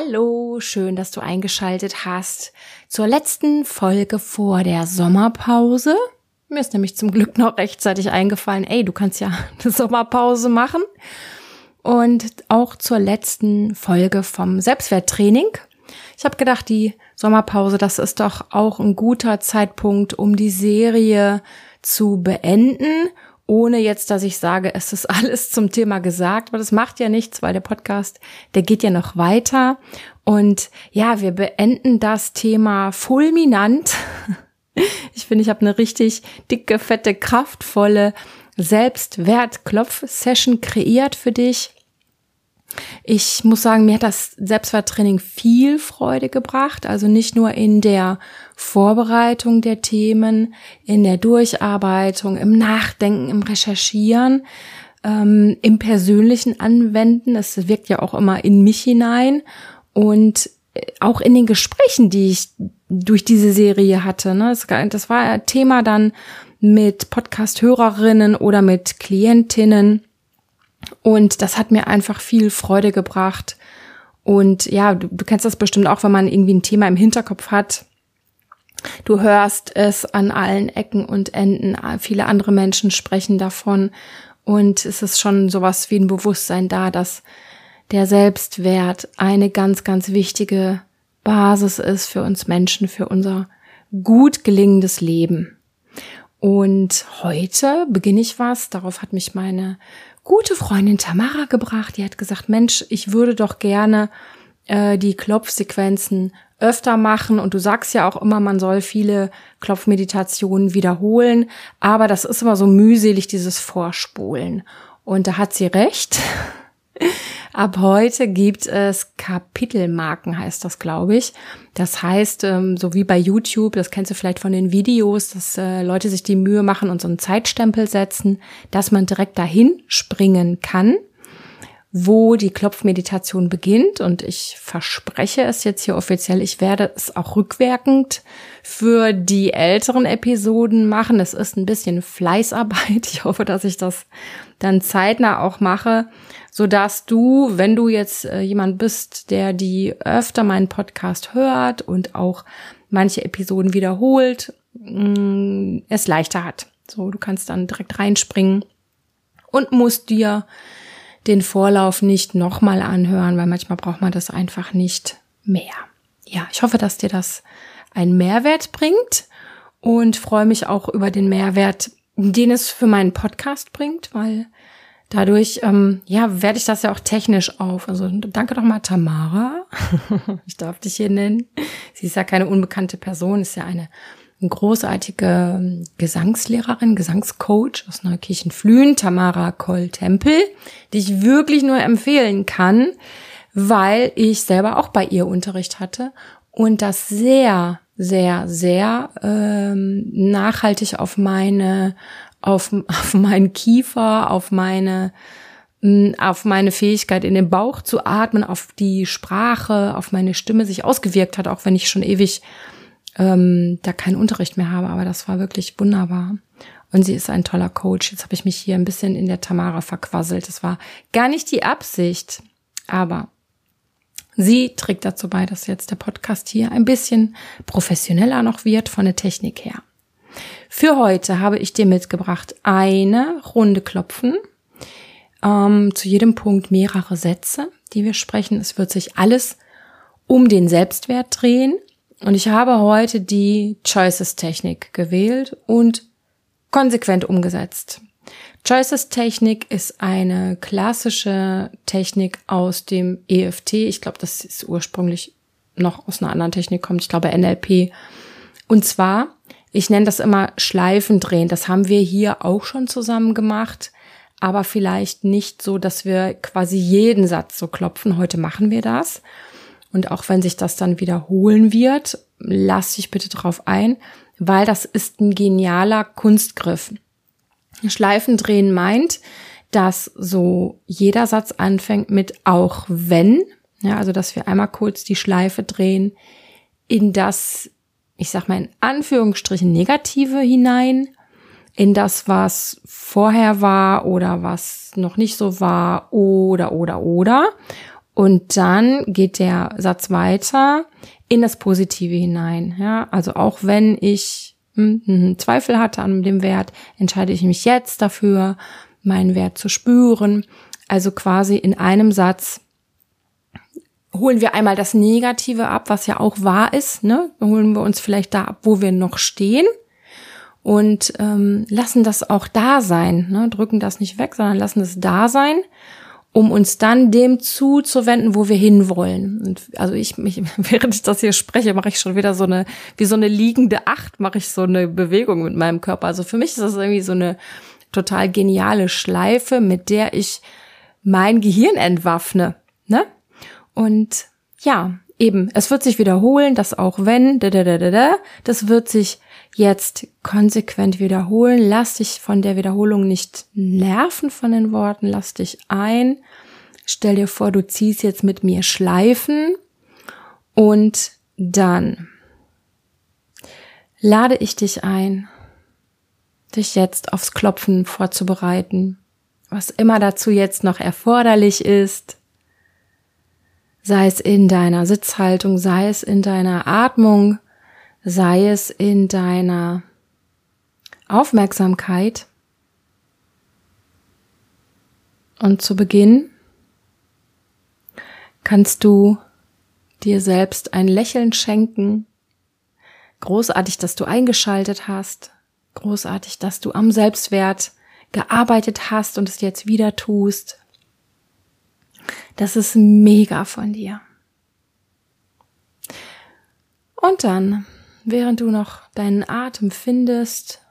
Hallo, schön, dass du eingeschaltet hast zur letzten Folge vor der Sommerpause. Mir ist nämlich zum Glück noch rechtzeitig eingefallen, ey, du kannst ja eine Sommerpause machen. Und auch zur letzten Folge vom Selbstwerttraining. Ich habe gedacht, die Sommerpause, das ist doch auch ein guter Zeitpunkt, um die Serie zu beenden ohne jetzt, dass ich sage, es ist alles zum Thema gesagt, aber das macht ja nichts, weil der Podcast, der geht ja noch weiter. Und ja, wir beenden das Thema fulminant. Ich finde, ich habe eine richtig dicke, fette, kraftvolle Selbstwertklopf-Session kreiert für dich. Ich muss sagen, mir hat das Selbstwerttraining viel Freude gebracht. Also nicht nur in der Vorbereitung der Themen, in der Durcharbeitung, im Nachdenken, im Recherchieren, ähm, im persönlichen Anwenden. Es wirkt ja auch immer in mich hinein und äh, auch in den Gesprächen, die ich durch diese Serie hatte. Ne? Das war Thema dann mit Podcast-Hörerinnen oder mit Klientinnen und das hat mir einfach viel Freude gebracht. Und ja, du, du kennst das bestimmt auch, wenn man irgendwie ein Thema im Hinterkopf hat. Du hörst es an allen Ecken und Enden. Viele andere Menschen sprechen davon. Und es ist schon sowas wie ein Bewusstsein da, dass der Selbstwert eine ganz, ganz wichtige Basis ist für uns Menschen, für unser gut gelingendes Leben. Und heute beginne ich was, darauf hat mich meine gute Freundin Tamara gebracht. Die hat gesagt, Mensch, ich würde doch gerne äh, die Klopfsequenzen öfter machen. Und du sagst ja auch immer, man soll viele Klopfmeditationen wiederholen. Aber das ist immer so mühselig, dieses Vorspulen. Und da hat sie recht. Ab heute gibt es Kapitelmarken, heißt das, glaube ich. Das heißt, ähm, so wie bei YouTube, das kennst du vielleicht von den Videos, dass äh, Leute sich die Mühe machen und so einen Zeitstempel setzen, dass man direkt dahin springen kann wo die Klopfmeditation beginnt. Und ich verspreche es jetzt hier offiziell, ich werde es auch rückwirkend für die älteren Episoden machen. Es ist ein bisschen Fleißarbeit. Ich hoffe, dass ich das dann zeitnah auch mache, so dass du, wenn du jetzt äh, jemand bist, der die öfter meinen Podcast hört und auch manche Episoden wiederholt, mh, mm, es leichter hat. So, du kannst dann direkt reinspringen und musst dir den Vorlauf nicht nochmal anhören, weil manchmal braucht man das einfach nicht mehr. Ja, ich hoffe, dass dir das einen Mehrwert bringt und freue mich auch über den Mehrwert, den es für meinen Podcast bringt, weil dadurch, ähm, ja, werde ich das ja auch technisch auf. Also danke doch mal Tamara. ich darf dich hier nennen. Sie ist ja keine unbekannte Person, ist ja eine großartige ähm, Gesangslehrerin, Gesangscoach aus Neukirchen-Flühen, Tamara Koll-Tempel, die ich wirklich nur empfehlen kann, weil ich selber auch bei ihr Unterricht hatte und das sehr, sehr, sehr ähm, nachhaltig auf meine, auf, auf meinen Kiefer, auf meine auf meine Fähigkeit in den Bauch zu atmen, auf die Sprache, auf meine Stimme sich ausgewirkt hat, auch wenn ich schon ewig ähm, da keinen Unterricht mehr habe. Aber das war wirklich wunderbar. Und sie ist ein toller Coach. Jetzt habe ich mich hier ein bisschen in der Tamara verquasselt. Das war gar nicht die Absicht. Aber sie trägt dazu bei, dass jetzt der Podcast hier ein bisschen professioneller noch wird von der Technik her. Für heute habe ich dir mitgebracht eine Runde Klopfen. Ähm, zu jedem Punkt mehrere Sätze, die wir sprechen. Es wird sich alles um den Selbstwert drehen. Und ich habe heute die Choices-Technik gewählt und konsequent umgesetzt. Choices-Technik ist eine klassische Technik aus dem EFT. Ich glaube, das ist ursprünglich noch aus einer anderen Technik kommt. Ich glaube NLP. Und zwar, ich nenne das immer Schleifen drehen. Das haben wir hier auch schon zusammen gemacht, aber vielleicht nicht so, dass wir quasi jeden Satz so klopfen. Heute machen wir das. Und auch wenn sich das dann wiederholen wird, lass dich bitte drauf ein, weil das ist ein genialer Kunstgriff. Schleifendrehen meint, dass so jeder Satz anfängt mit auch wenn, ja, also dass wir einmal kurz die Schleife drehen in das, ich sag mal in Anführungsstrichen Negative hinein, in das, was vorher war oder was noch nicht so war oder oder oder Und dann geht der Satz weiter in das Positive hinein. Ja, also auch wenn ich hm, hm, Zweifel hatte an dem Wert, entscheide ich mich jetzt dafür, meinen Wert zu spüren. Also quasi in einem Satz holen wir einmal das Negative ab, was ja auch wahr ist. Ne? Holen wir uns vielleicht da ab, wo wir noch stehen und ähm, lassen das auch da sein. Ne? Drücken das nicht weg, sondern lassen es da sein um uns dann dem zuzuwenden, wo wir hinwollen. Und also ich mich, während ich das hier spreche, mache ich schon wieder so eine, wie so eine liegende Acht, mache ich so eine Bewegung mit meinem Körper. Also für mich ist das irgendwie so eine total geniale Schleife, mit der ich mein Gehirn entwaffne. Ne? Und ja, eben, es wird sich wiederholen, dass auch wenn, da, da, da, da, da, das wird sich jetzt konsequent wiederholen. Lass dich von der Wiederholung nicht nerven von den Worten. Lass dich ein. Stell dir vor, du ziehst jetzt mit mir Schleifen und dann lade ich dich ein, dich jetzt aufs Klopfen vorzubereiten, was immer dazu jetzt noch erforderlich ist, sei es in deiner Sitzhaltung, sei es in deiner Atmung, sei es in deiner Aufmerksamkeit. Und zu Beginn kannst du dir selbst ein Lächeln schenken. Großartig, dass du eingeschaltet hast. Großartig, dass du am Selbstwert gearbeitet hast und es jetzt wieder tust. Das ist mega von dir. Und dann Während du noch deinen Atem findest,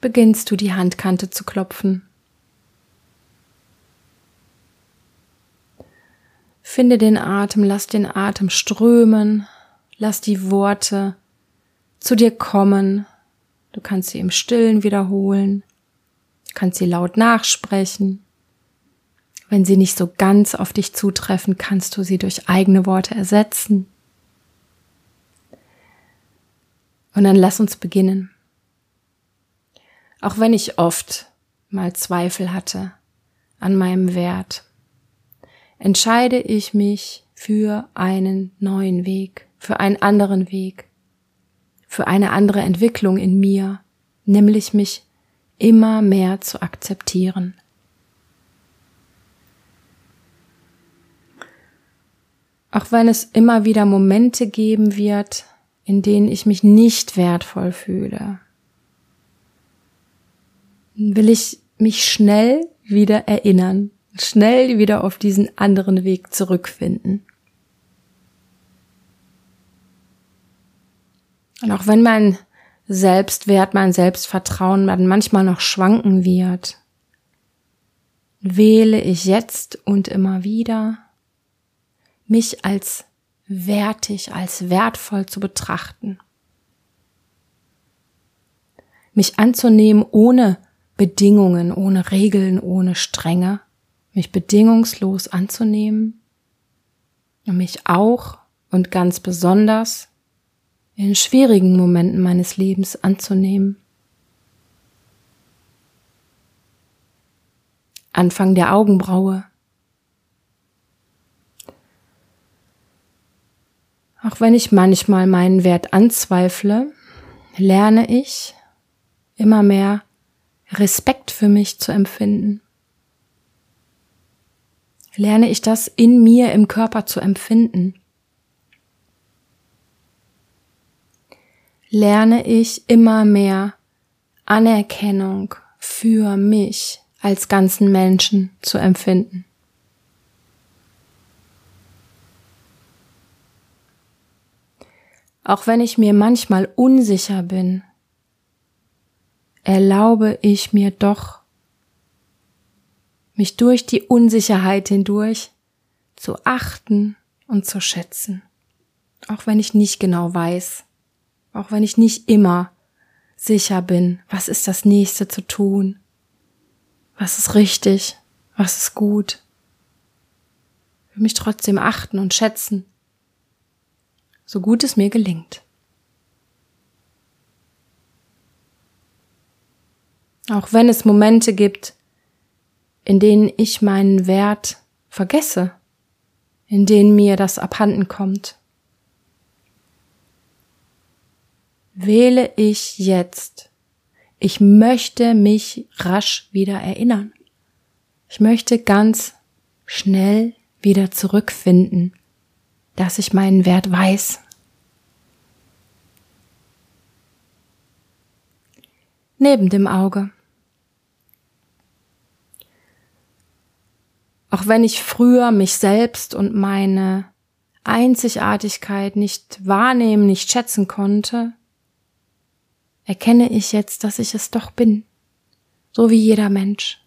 beginnst du die Handkante zu klopfen. Finde den Atem, lass den Atem strömen, lass die Worte zu dir kommen. Du kannst sie im Stillen wiederholen, kannst sie laut nachsprechen. Wenn sie nicht so ganz auf dich zutreffen, kannst du sie durch eigene Worte ersetzen. Und dann lass uns beginnen. Auch wenn ich oft mal Zweifel hatte an meinem Wert, entscheide ich mich für einen neuen Weg, für einen anderen Weg, für eine andere Entwicklung in mir, nämlich mich immer mehr zu akzeptieren. Auch wenn es immer wieder Momente geben wird, in denen ich mich nicht wertvoll fühle, will ich mich schnell wieder erinnern, schnell wieder auf diesen anderen Weg zurückfinden. Und auch wenn mein Selbstwert, mein Selbstvertrauen manchmal noch schwanken wird, wähle ich jetzt und immer wieder, mich als wertig, als wertvoll zu betrachten. Mich anzunehmen ohne Bedingungen, ohne Regeln, ohne Strenge, mich bedingungslos anzunehmen und mich auch und ganz besonders in schwierigen Momenten meines Lebens anzunehmen. Anfang der Augenbraue, Auch wenn ich manchmal meinen Wert anzweifle, lerne ich immer mehr Respekt für mich zu empfinden. Lerne ich das in mir im Körper zu empfinden. Lerne ich immer mehr Anerkennung für mich als ganzen Menschen zu empfinden. Auch wenn ich mir manchmal unsicher bin, erlaube ich mir doch, mich durch die Unsicherheit hindurch zu achten und zu schätzen. Auch wenn ich nicht genau weiß, auch wenn ich nicht immer sicher bin, was ist das nächste zu tun, was ist richtig, was ist gut. Will mich trotzdem achten und schätzen so gut es mir gelingt. Auch wenn es Momente gibt, in denen ich meinen Wert vergesse, in denen mir das abhanden kommt. Wähle ich jetzt. Ich möchte mich rasch wieder erinnern. Ich möchte ganz schnell wieder zurückfinden, dass ich meinen Wert weiß. Neben dem Auge. Auch wenn ich früher mich selbst und meine Einzigartigkeit nicht wahrnehmen, nicht schätzen konnte, erkenne ich jetzt, dass ich es doch bin. So wie jeder Mensch.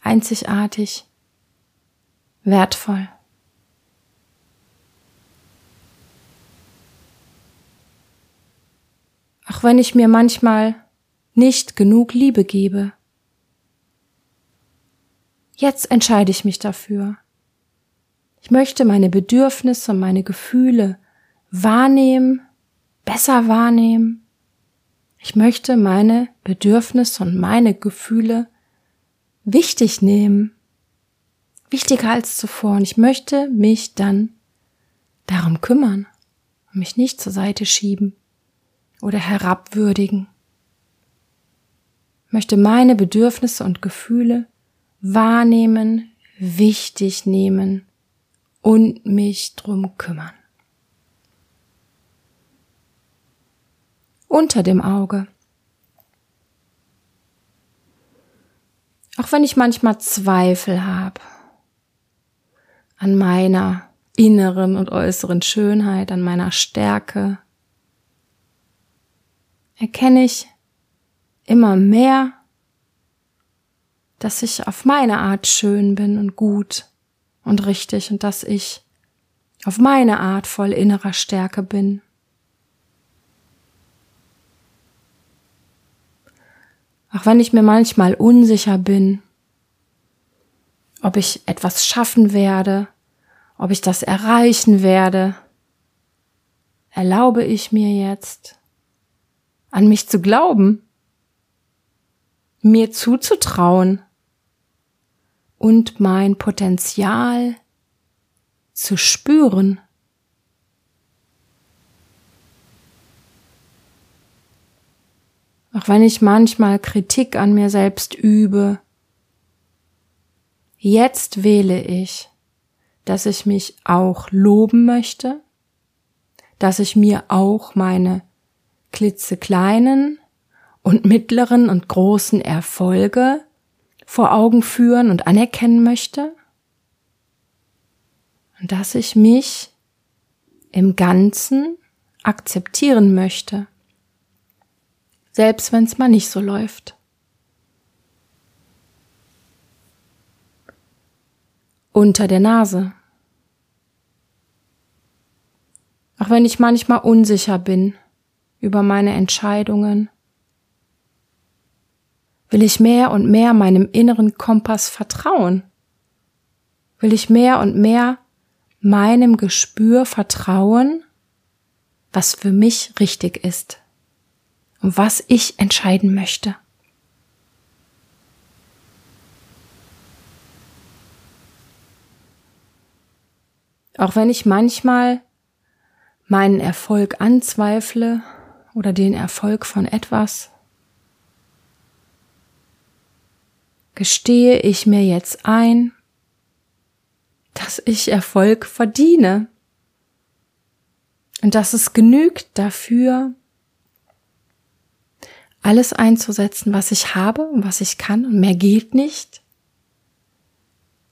Einzigartig, wertvoll. Auch wenn ich mir manchmal nicht genug Liebe gebe, Jetzt entscheide ich mich dafür. Ich möchte meine Bedürfnisse und meine Gefühle wahrnehmen, besser wahrnehmen. Ich möchte meine Bedürfnisse und meine Gefühle wichtig nehmen, wichtiger als zuvor. Und ich möchte mich dann darum kümmern und mich nicht zur Seite schieben oder herabwürdigen. Möchte meine Bedürfnisse und Gefühle wahrnehmen, wichtig nehmen und mich drum kümmern. Unter dem Auge. Auch wenn ich manchmal Zweifel habe an meiner inneren und äußeren Schönheit, an meiner Stärke, erkenne ich immer mehr, dass ich auf meine Art schön bin und gut und richtig und dass ich auf meine Art voll innerer Stärke bin. Auch wenn ich mir manchmal unsicher bin, ob ich etwas schaffen werde, ob ich das erreichen werde, erlaube ich mir jetzt, an mich zu glauben, mir zuzutrauen, und mein Potenzial zu spüren. Auch wenn ich manchmal Kritik an mir selbst übe, jetzt wähle ich, dass ich mich auch loben möchte, dass ich mir auch meine klitzekleinen und mittleren und großen Erfolge vor Augen führen und anerkennen möchte und dass ich mich im Ganzen akzeptieren möchte, selbst wenn es mal nicht so läuft. Unter der Nase. Auch wenn ich manchmal unsicher bin über meine Entscheidungen, Will ich mehr und mehr meinem inneren Kompass vertrauen? Will ich mehr und mehr meinem Gespür vertrauen, was für mich richtig ist und was ich entscheiden möchte? Auch wenn ich manchmal meinen Erfolg anzweifle oder den Erfolg von etwas, gestehe ich mir jetzt ein, dass ich Erfolg verdiene. Und dass es genügt dafür, alles einzusetzen, was ich habe und was ich kann. Und mehr geht nicht.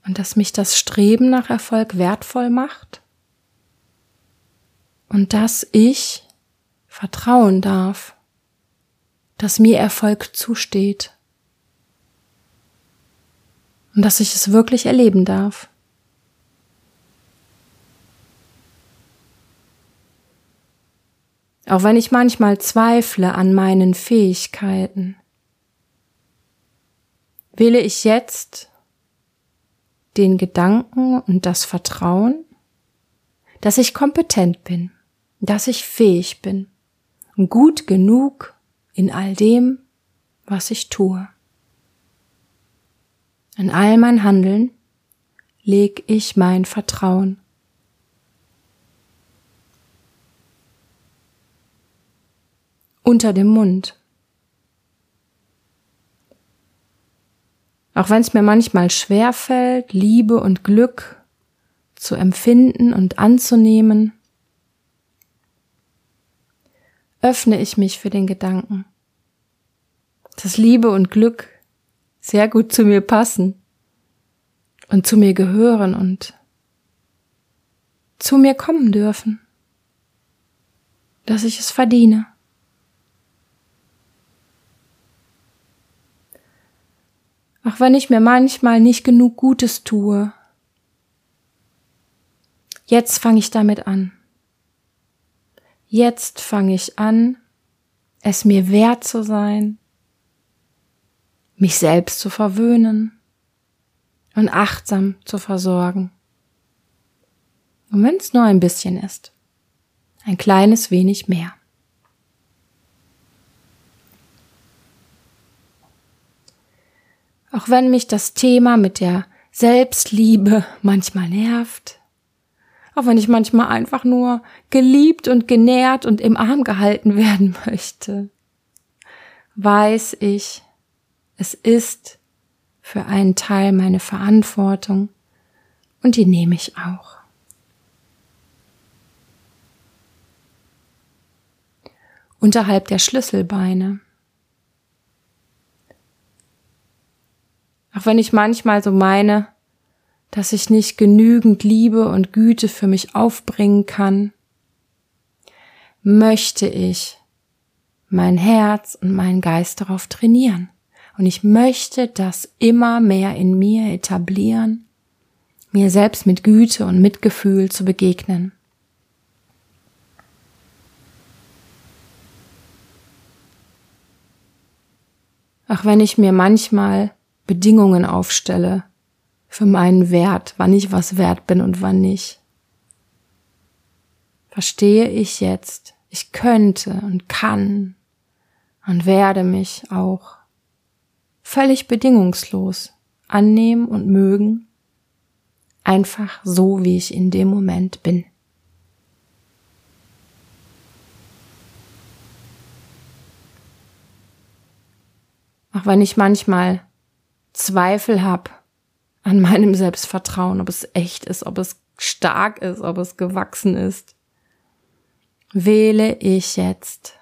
Und dass mich das Streben nach Erfolg wertvoll macht. Und dass ich vertrauen darf, dass mir Erfolg zusteht und dass ich es wirklich erleben darf. Auch wenn ich manchmal zweifle an meinen Fähigkeiten, wähle ich jetzt den Gedanken und das Vertrauen, dass ich kompetent bin, dass ich fähig bin gut genug in all dem, was ich tue. In all mein Handeln leg ich mein Vertrauen. Unter dem Mund. Auch wenn es mir manchmal schwer fällt, Liebe und Glück zu empfinden und anzunehmen, öffne ich mich für den Gedanken, dass Liebe und Glück sehr gut zu mir passen und zu mir gehören und zu mir kommen dürfen, dass ich es verdiene. Auch wenn ich mir manchmal nicht genug Gutes tue, jetzt fange ich damit an. Jetzt fange ich an, es mir wert zu sein, mich selbst zu verwöhnen und achtsam zu versorgen. Und wenn es nur ein bisschen ist, ein kleines wenig mehr. Auch wenn mich das Thema mit der Selbstliebe manchmal nervt, auch wenn ich manchmal einfach nur geliebt und genährt und im Arm gehalten werden möchte, weiß ich, es ist für einen Teil meine Verantwortung und die nehme ich auch. Unterhalb der Schlüsselbeine Auch wenn ich manchmal so meine, dass ich nicht genügend Liebe und Güte für mich aufbringen kann, möchte ich mein Herz und meinen Geist darauf trainieren. Und ich möchte das immer mehr in mir etablieren, mir selbst mit Güte und Mitgefühl zu begegnen. Auch wenn ich mir manchmal Bedingungen aufstelle für meinen Wert, wann ich was wert bin und wann nicht. Verstehe ich jetzt, ich könnte und kann und werde mich auch völlig bedingungslos annehmen und mögen, einfach so, wie ich in dem Moment bin. Auch wenn ich manchmal Zweifel habe an meinem Selbstvertrauen, ob es echt ist, ob es stark ist, ob es gewachsen ist, wähle ich jetzt,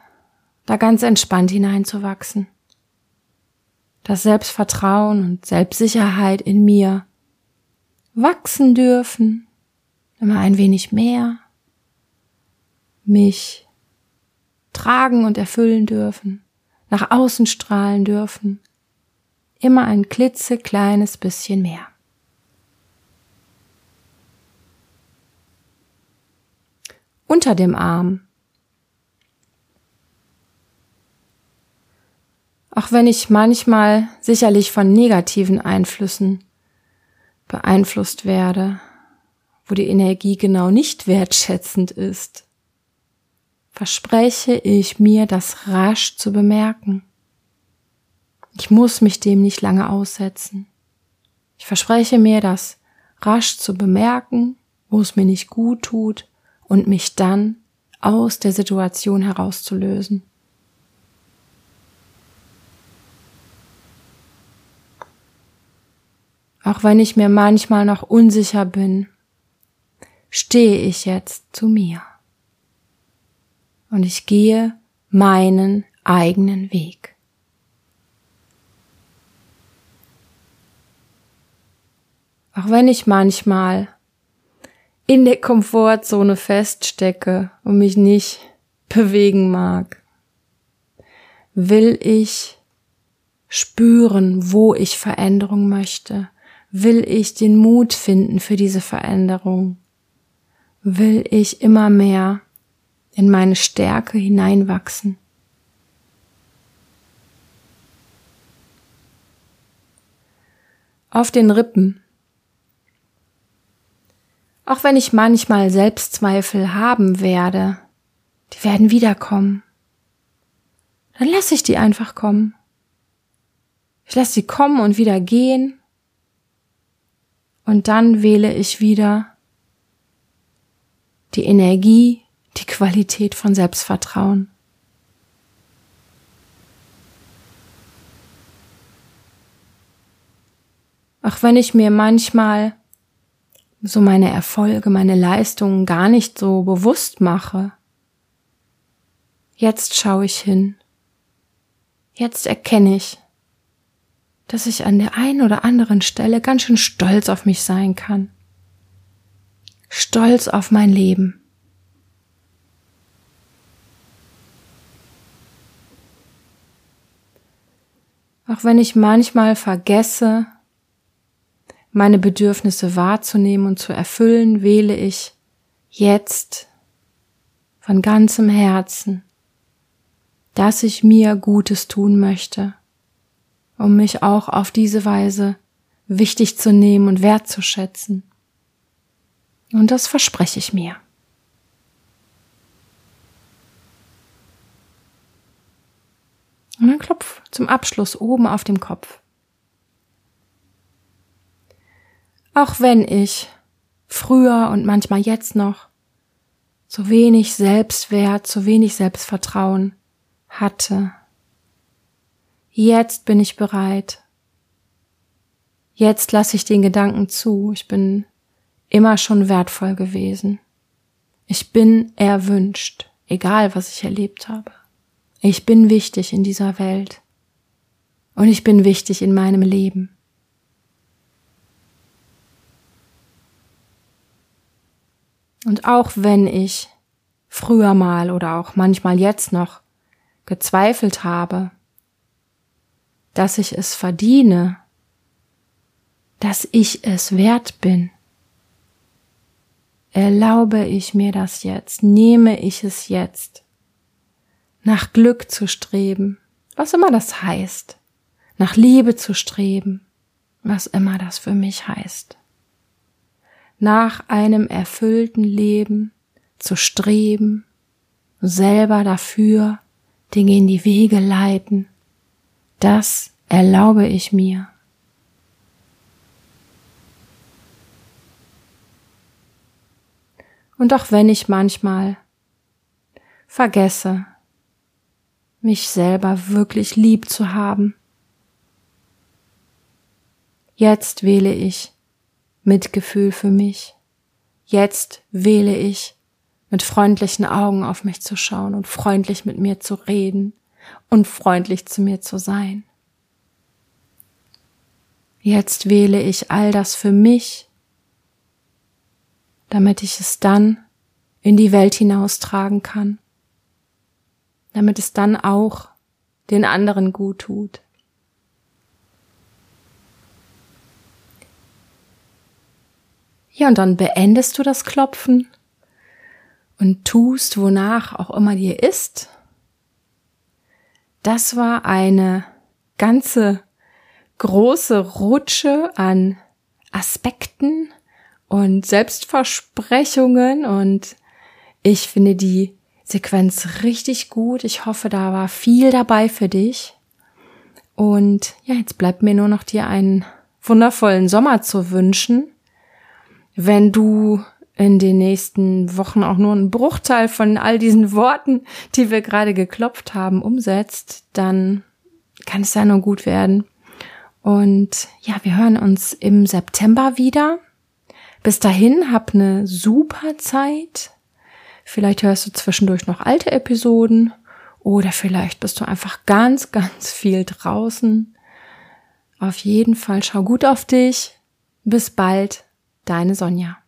da ganz entspannt hineinzuwachsen. Das Selbstvertrauen und Selbstsicherheit in mir wachsen dürfen, immer ein wenig mehr, mich tragen und erfüllen dürfen, nach außen strahlen dürfen, immer ein klitzekleines bisschen mehr. Unter dem Arm. Auch wenn ich manchmal sicherlich von negativen Einflüssen beeinflusst werde, wo die Energie genau nicht wertschätzend ist, verspreche ich mir, das rasch zu bemerken. Ich muss mich dem nicht lange aussetzen. Ich verspreche mir, das rasch zu bemerken, wo es mir nicht gut tut und mich dann aus der Situation herauszulösen. Auch wenn ich mir manchmal noch unsicher bin, stehe ich jetzt zu mir. Und ich gehe meinen eigenen Weg. Auch wenn ich manchmal in der Komfortzone feststecke und mich nicht bewegen mag, will ich spüren, wo ich Veränderung möchte, will ich den Mut finden für diese Veränderung, will ich immer mehr in meine Stärke hineinwachsen. Auf den Rippen auch wenn ich manchmal Selbstzweifel haben werde, die werden wiederkommen. Dann lasse ich die einfach kommen. Ich lasse sie kommen und wieder gehen. Und dann wähle ich wieder die Energie, die Qualität von Selbstvertrauen. Auch wenn ich mir manchmal so meine Erfolge, meine Leistungen gar nicht so bewusst mache. Jetzt schaue ich hin. Jetzt erkenne ich, dass ich an der einen oder anderen Stelle ganz schön stolz auf mich sein kann. Stolz auf mein Leben. Auch wenn ich manchmal vergesse, meine Bedürfnisse wahrzunehmen und zu erfüllen, wähle ich jetzt von ganzem Herzen, dass ich mir Gutes tun möchte, um mich auch auf diese Weise wichtig zu nehmen und wertzuschätzen. Und das verspreche ich mir. Und dann klopf zum Abschluss oben auf dem Kopf. Auch wenn ich früher und manchmal jetzt noch so wenig Selbstwert, so wenig Selbstvertrauen hatte. Jetzt bin ich bereit. Jetzt lasse ich den Gedanken zu. Ich bin immer schon wertvoll gewesen. Ich bin erwünscht, egal was ich erlebt habe. Ich bin wichtig in dieser Welt. Und ich bin wichtig in meinem Leben. Und auch wenn ich früher mal oder auch manchmal jetzt noch gezweifelt habe, dass ich es verdiene, dass ich es wert bin, erlaube ich mir das jetzt, nehme ich es jetzt, nach Glück zu streben, was immer das heißt, nach Liebe zu streben, was immer das für mich heißt nach einem erfüllten Leben zu streben, selber dafür Dinge in die Wege leiten, das erlaube ich mir. Und auch wenn ich manchmal vergesse, mich selber wirklich lieb zu haben, jetzt wähle ich Mitgefühl für mich. Jetzt wähle ich, mit freundlichen Augen auf mich zu schauen und freundlich mit mir zu reden und freundlich zu mir zu sein. Jetzt wähle ich all das für mich, damit ich es dann in die Welt hinaustragen kann, damit es dann auch den anderen gut tut. Ja, und dann beendest du das Klopfen und tust, wonach auch immer dir ist. Das war eine ganze große Rutsche an Aspekten und Selbstversprechungen und ich finde die Sequenz richtig gut. Ich hoffe, da war viel dabei für dich. Und ja, jetzt bleibt mir nur noch dir einen wundervollen Sommer zu wünschen wenn du in den nächsten Wochen auch nur einen Bruchteil von all diesen Worten, die wir gerade geklopft haben, umsetzt, dann kann es ja nur gut werden. Und ja, wir hören uns im September wieder. Bis dahin, hab eine super Zeit. Vielleicht hörst du zwischendurch noch alte Episoden oder vielleicht bist du einfach ganz, ganz viel draußen. Auf jeden Fall schau gut auf dich. Bis bald. Deine Sonja.